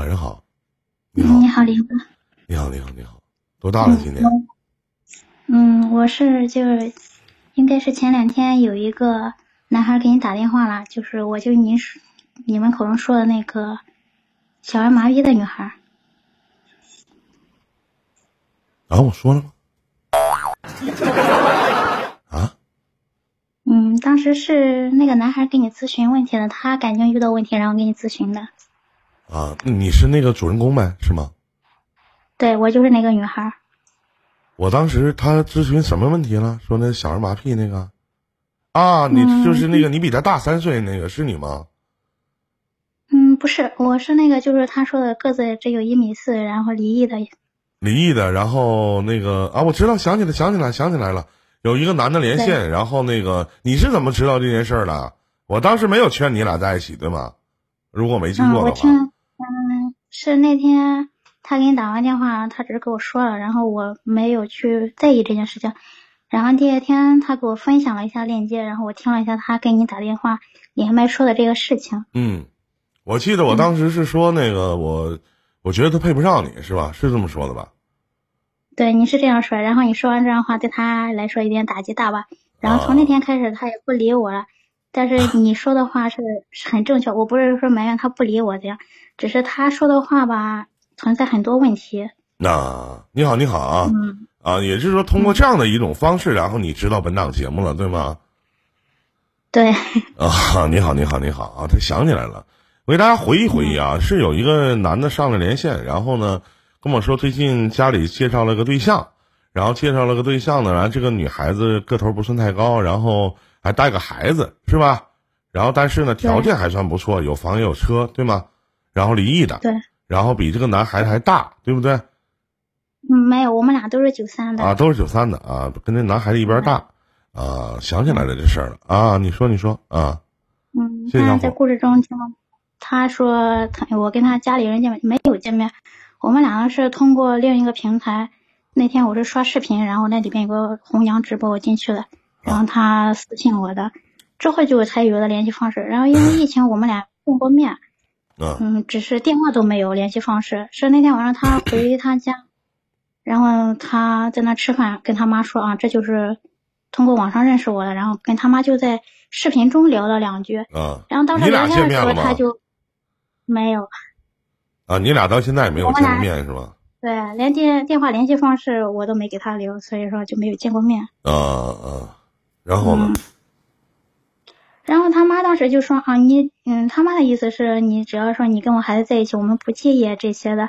晚上好，你好，你好，林哥。你好，你好，你好，多大了今年？嗯，我是就是，应该是前两天有一个男孩给你打电话了，就是我就您你们口中说的那个小儿麻痹的女孩。啊，我说了吗？啊，嗯，当时是那个男孩给你咨询问题的，他感情遇到问题，然后给你咨询的。啊，你是那个主人公呗，是吗？对，我就是那个女孩。我当时他咨询什么问题了？说那小儿麻痹那个，啊，你嗯就是那个你比他大三岁那个是你吗？嗯，不是，我是那个就是他说的个子只有一米四，然后离异的。离异的，然后那个啊，我知道，想起来，想起来，想起来了，有一个男的连线，然后那个你是怎么知道这件事儿的？我当时没有劝你俩在一起，对吗？如果没记嗯，错的，话，嗯，是那天他给你打完电话，他只是跟我说了，然后我没有去在意这件事情。然后第二天他给我分享了一下链接，然后我听了一下他给你打电话连麦说的这个事情。嗯，我记得我当时是说那个我，我觉得他配不上你，是吧？是这么说的吧？对，你是这样说，然后你说完这样话对他来说有点打击大吧？然后从那天开始他也不理我了。但是 你说的话是是很正确，我不是说埋怨他不理我这样，只是他说的话吧存在很多问题。那你好，你好啊，嗯，啊，也就是说通过这样的一种方式，然后你知道本档节目了，对吗？对，啊，你好，你好，你好啊！他想起来了，我给大家回忆回忆啊，是有一个男的上了连线，然后呢跟我说最近家里介绍了个对象，然后介绍了个对象呢，然后这个女孩子个头不算太高，然后还带个孩子，是吧？然后但是呢条件还算不错，有房也有车，对吗？然后离异的，对，然后比这个男孩子还大，对不对？嗯，没有，我们俩都是九三的。啊，都是九三的啊，跟这男孩子一边大啊，想起来了这事儿了啊，你说你说啊，嗯，但是在故事中听他说他我跟他家里人见面没有见面，我们两个是通过另一个平台。那天我是刷视频，然后那里边有个红娘直播，我进去了，然后他私信我的，之后就才有了联系方式。然后因为疫情，我们俩见过面，嗯嗯，只是电话都没有联系方式。是那天晚上他回他家，然后他在那吃饭，跟他妈说啊，这就是通过网上认识我的，然后跟他妈就在视频中聊了两句，啊，然后当时聊天的时候他就没有，啊，你俩到现在也没有见过面是吧？对，连电电话联系方式我都没给他留，所以说就没有见过面。啊啊，然后呢？嗯然后他妈当时就说啊，你嗯，他妈的意思是你只要说你跟我孩子在一起，我们不介意这些的。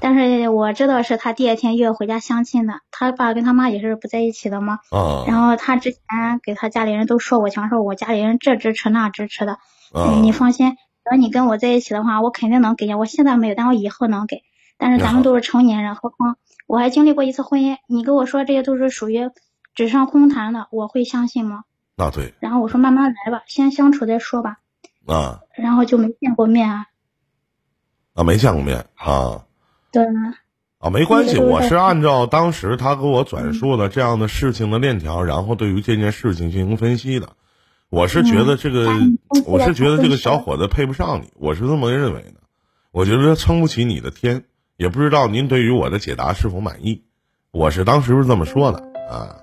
但是我知道是他第二天又要回家相亲的，他爸跟他妈也是不在一起的嘛。啊然后他之前给他家里人都说我强，说我家里人这支持那支持的。啊嗯，你放心，只要你跟我在一起的话，我肯定能给你。我现在没有，但我以后能给。但是咱们都是成年人，何况我还经历过一次婚姻，你跟我说这些都是属于纸上空谈的，我会相信吗？那对然后我说慢慢来吧，先相处再说吧。啊然后就没见过面啊。啊，没见过面啊对，啊，没关系，我是按照当时他给我转述的这样的事情的链条，然后对于这件事情进行分析的。我是觉得这个，嗯我是觉得这个小伙子配不上你，我是这么认为的。我觉得他撑不起你的天，也不知道您对于我的解答是否满意。我是当时是这么说的啊。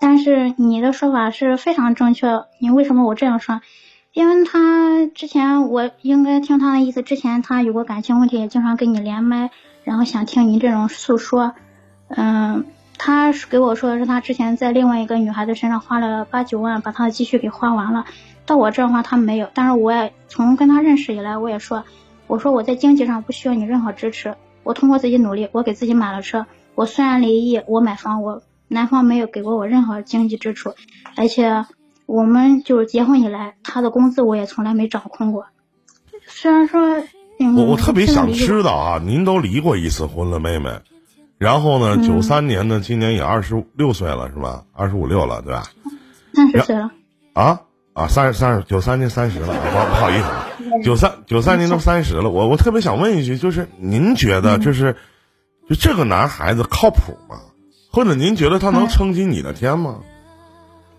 但是你的说法是非常正确。你为什么我这样说？因为他之前我应该听他的意思，之前他有过感情问题，也经常跟你连麦，然后想听你这种诉说。嗯，他是给我说的是他之前在另外一个女孩子身上花了八九万，把他的积蓄给花完了。到我这儿的话他没有，但是我也从跟他认识以来，我也说，我说我在经济上不需要你任何支持，我通过自己努力，我给自己买了车。我虽然离异，我买房，我男方没有给过我任何经济支出，而且我们就是结婚以来，他的工资我也从来没掌控过。虽然说，嗯，我我特别想知道啊，您都离过一次婚了，妹妹。然后呢，嗯九三年呢，今年也二十六岁了，是吧？二十五六了，对吧？三十岁了，啊啊，三十三十九三年三十了，不不好意思啊，九三九三年都三十了。我我特别想问一句，就是您觉得就是，就这个男孩子靠谱吗？或者您觉得他能嗯撑起你的天吗？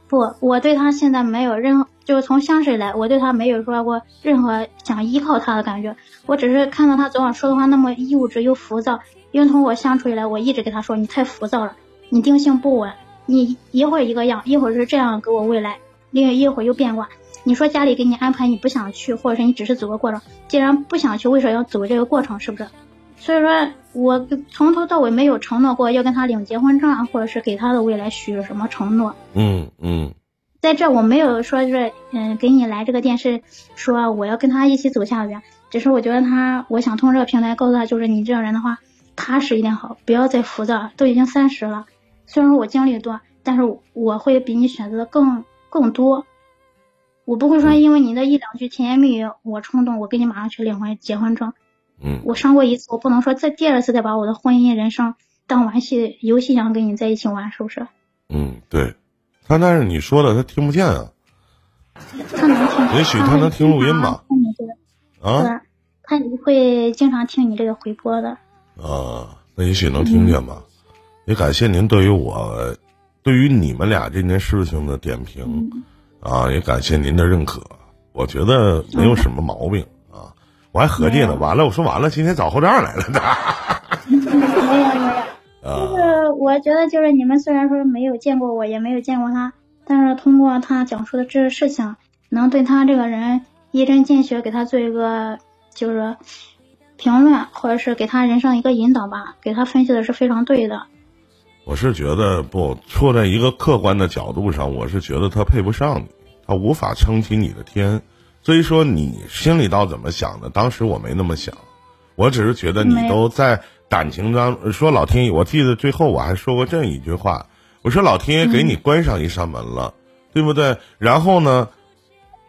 不，我对他现在没有任何，就是从相识以来，我对他没有说过任何想依靠他的感觉。我只是看到他昨晚说的话那么幼稚又浮躁，因为从我相处以来，我一直跟他说你太浮躁了，你定性不稳，你一会儿一个样，一会儿是这样给我未来，另一会儿又变卦。你说家里给你安排你不想去，或者是你只是走个过程，既然不想去，为什么要走这个过程？是不是？所以说我从头到尾没有承诺过要跟他领结婚证，或者是给他的未来许什么承诺。嗯嗯，在这我没有说就是嗯给你来这个电视说我要跟他一起走下去，只是我觉得他，我想通过这个平台告诉他，就是你这个人的话踏实一点好，不要再浮躁。都已经三十了，虽然说我经历多，但是我会比你选择的更更多。我不会说因为你的一两句甜言蜜语，我冲动，我跟你马上去领回结婚证。嗯，我伤过一次，我不能说再第二次再把我的婚姻人生当玩戏游戏一样跟你在一起玩，是不是？嗯，对。他但是你说的他听不见啊。他能听。也许他能听录音吧。啊。他会经常听你这个回播的。啊，那也许能听见吧。也感谢您对于我，对于你们俩这件事情的点评。啊，也感谢您的认可，我觉得没有什么毛病啊。我还合计呢，完了，我说完了，今天找后账来了呢。没有没有，就是我觉得，就是你们虽然说没有见过我，也没有见过他，但是通过他讲述的这些事情，能对他这个人一针见血，给他做一个就是评论，或者是给他人生一个引导吧，给他分析的是非常对的。我是觉得不错，在一个客观的角度上，我是觉得他配不上你，他无法撑起你的天。所以说你心里倒怎么想的？当时我没那么想，我只是觉得你都在感情当说老天爷，我记得最后我还说过这样一句话，我说老天爷给你关上一扇门了，对不对？然后呢，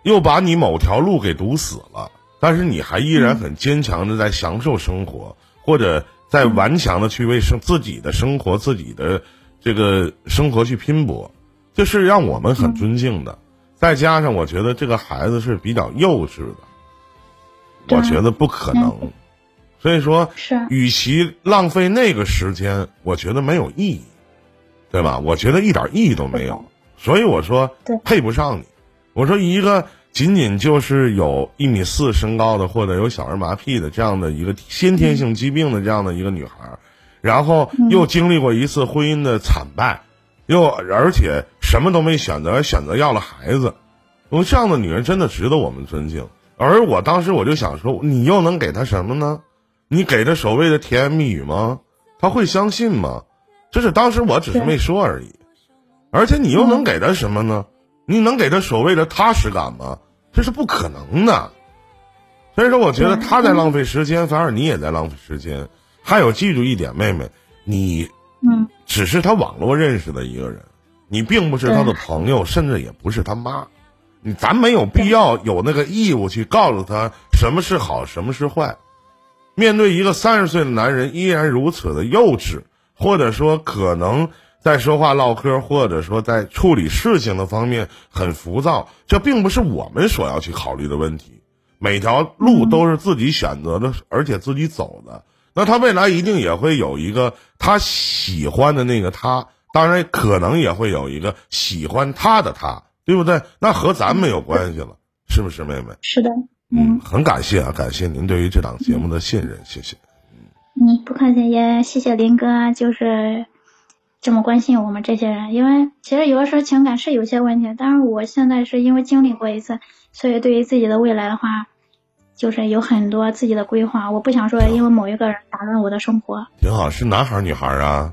又把你某条路给堵死了，但是你还依然很坚强的在享受生活，或者。在顽强的去为生自己的生活、自己的这个生活去拼搏，这是让我们很尊敬的。再加上我觉得这个孩子是比较幼稚的，我觉得不可能。所以说，是与其浪费那个时间，我觉得没有意义，对吧？我觉得一点意义都没有。所以我说，配不上你。我说一个。仅仅就是有一米四身高的，或者有小儿麻痹的这样的一个先天性疾病的这样的一个女孩，然后又经历过一次婚姻的惨败，又而且什么都没选择，选择要了孩子，我这样的女人真的值得我们尊敬。而我当时我就想说，你又能给她什么呢？你给她所谓的甜言蜜语吗？她会相信吗？这是当时我只是没说而已。而且你又能给她什么呢？你能给她所谓的踏实感吗？这是不可能的。所以说，我觉得他在浪费时间，反而你也在浪费时间。还有，记住一点，妹妹，你嗯，只是他网络认识的一个人，你并不是他的朋友，甚至也不是他妈。你咱没有必要有那个义务去告诉他什么是好，什么是坏。面对一个三十岁的男人依然如此的幼稚，或者说可能。在说话唠嗑，或者说在处理事情的方面很浮躁，这并不是我们所要去考虑的问题。每条路都是自己选择的，而且自己走的。那他未来一定也会有一个他喜欢的那个他，当然可能也会有一个喜欢他的他，对不对？那和咱没有关系了，是不是，妹妹？是的，嗯，很感谢啊，感谢您对于这档节目的信任，谢谢。嗯，不客气，也谢谢林哥，就是。这么关心我们这些人，因为其实有的时候情感是有些问题，但是我现在是因为经历过一次，所以对于自己的未来的话，就是有很多自己的规划。我不想说因为某一个人打乱我的生活。挺好，是男孩女孩啊？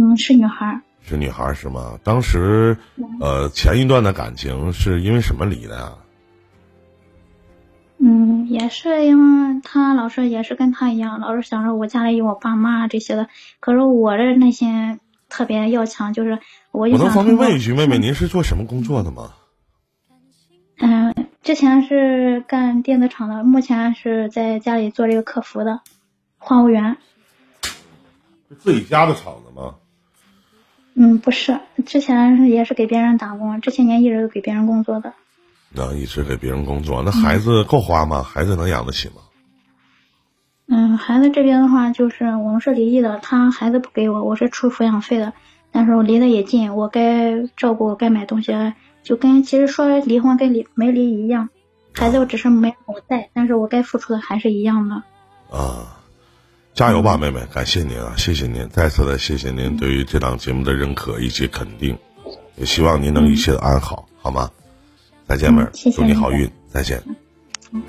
嗯，是女孩。是女孩是吗？当时，呃，前一段的感情是因为什么离的呀？嗯，也是因为他老是也是跟他一样，老是想着我家里有我爸妈这些的。可是我的内心特别要强，就是我。我能方便问一句，妹妹，您是做什么工作的吗？嗯，之前是干电子厂的，目前是在家里做这个客服的，话务员。是自己家的厂子吗？嗯，不是，之前也是给别人打工，这些年一直都给别人工作的。那一直给别人工作，那孩子够花吗？孩子能养得起吗？嗯，孩子这边的话，就是我们是离异的，他孩子不给我，我是出抚养费的。但是我离得也近，我该照顾、该买东西，就跟其实说离婚跟离没离一样，孩子我只是没我带，但是我该付出的还是一样的。啊，加油吧，妹妹！感谢您啊，谢谢您，再次的谢谢您对于这档节目的认可以及肯定，也希望您能一切安好，好吗？再见，妹儿，祝你好运，再见。嗯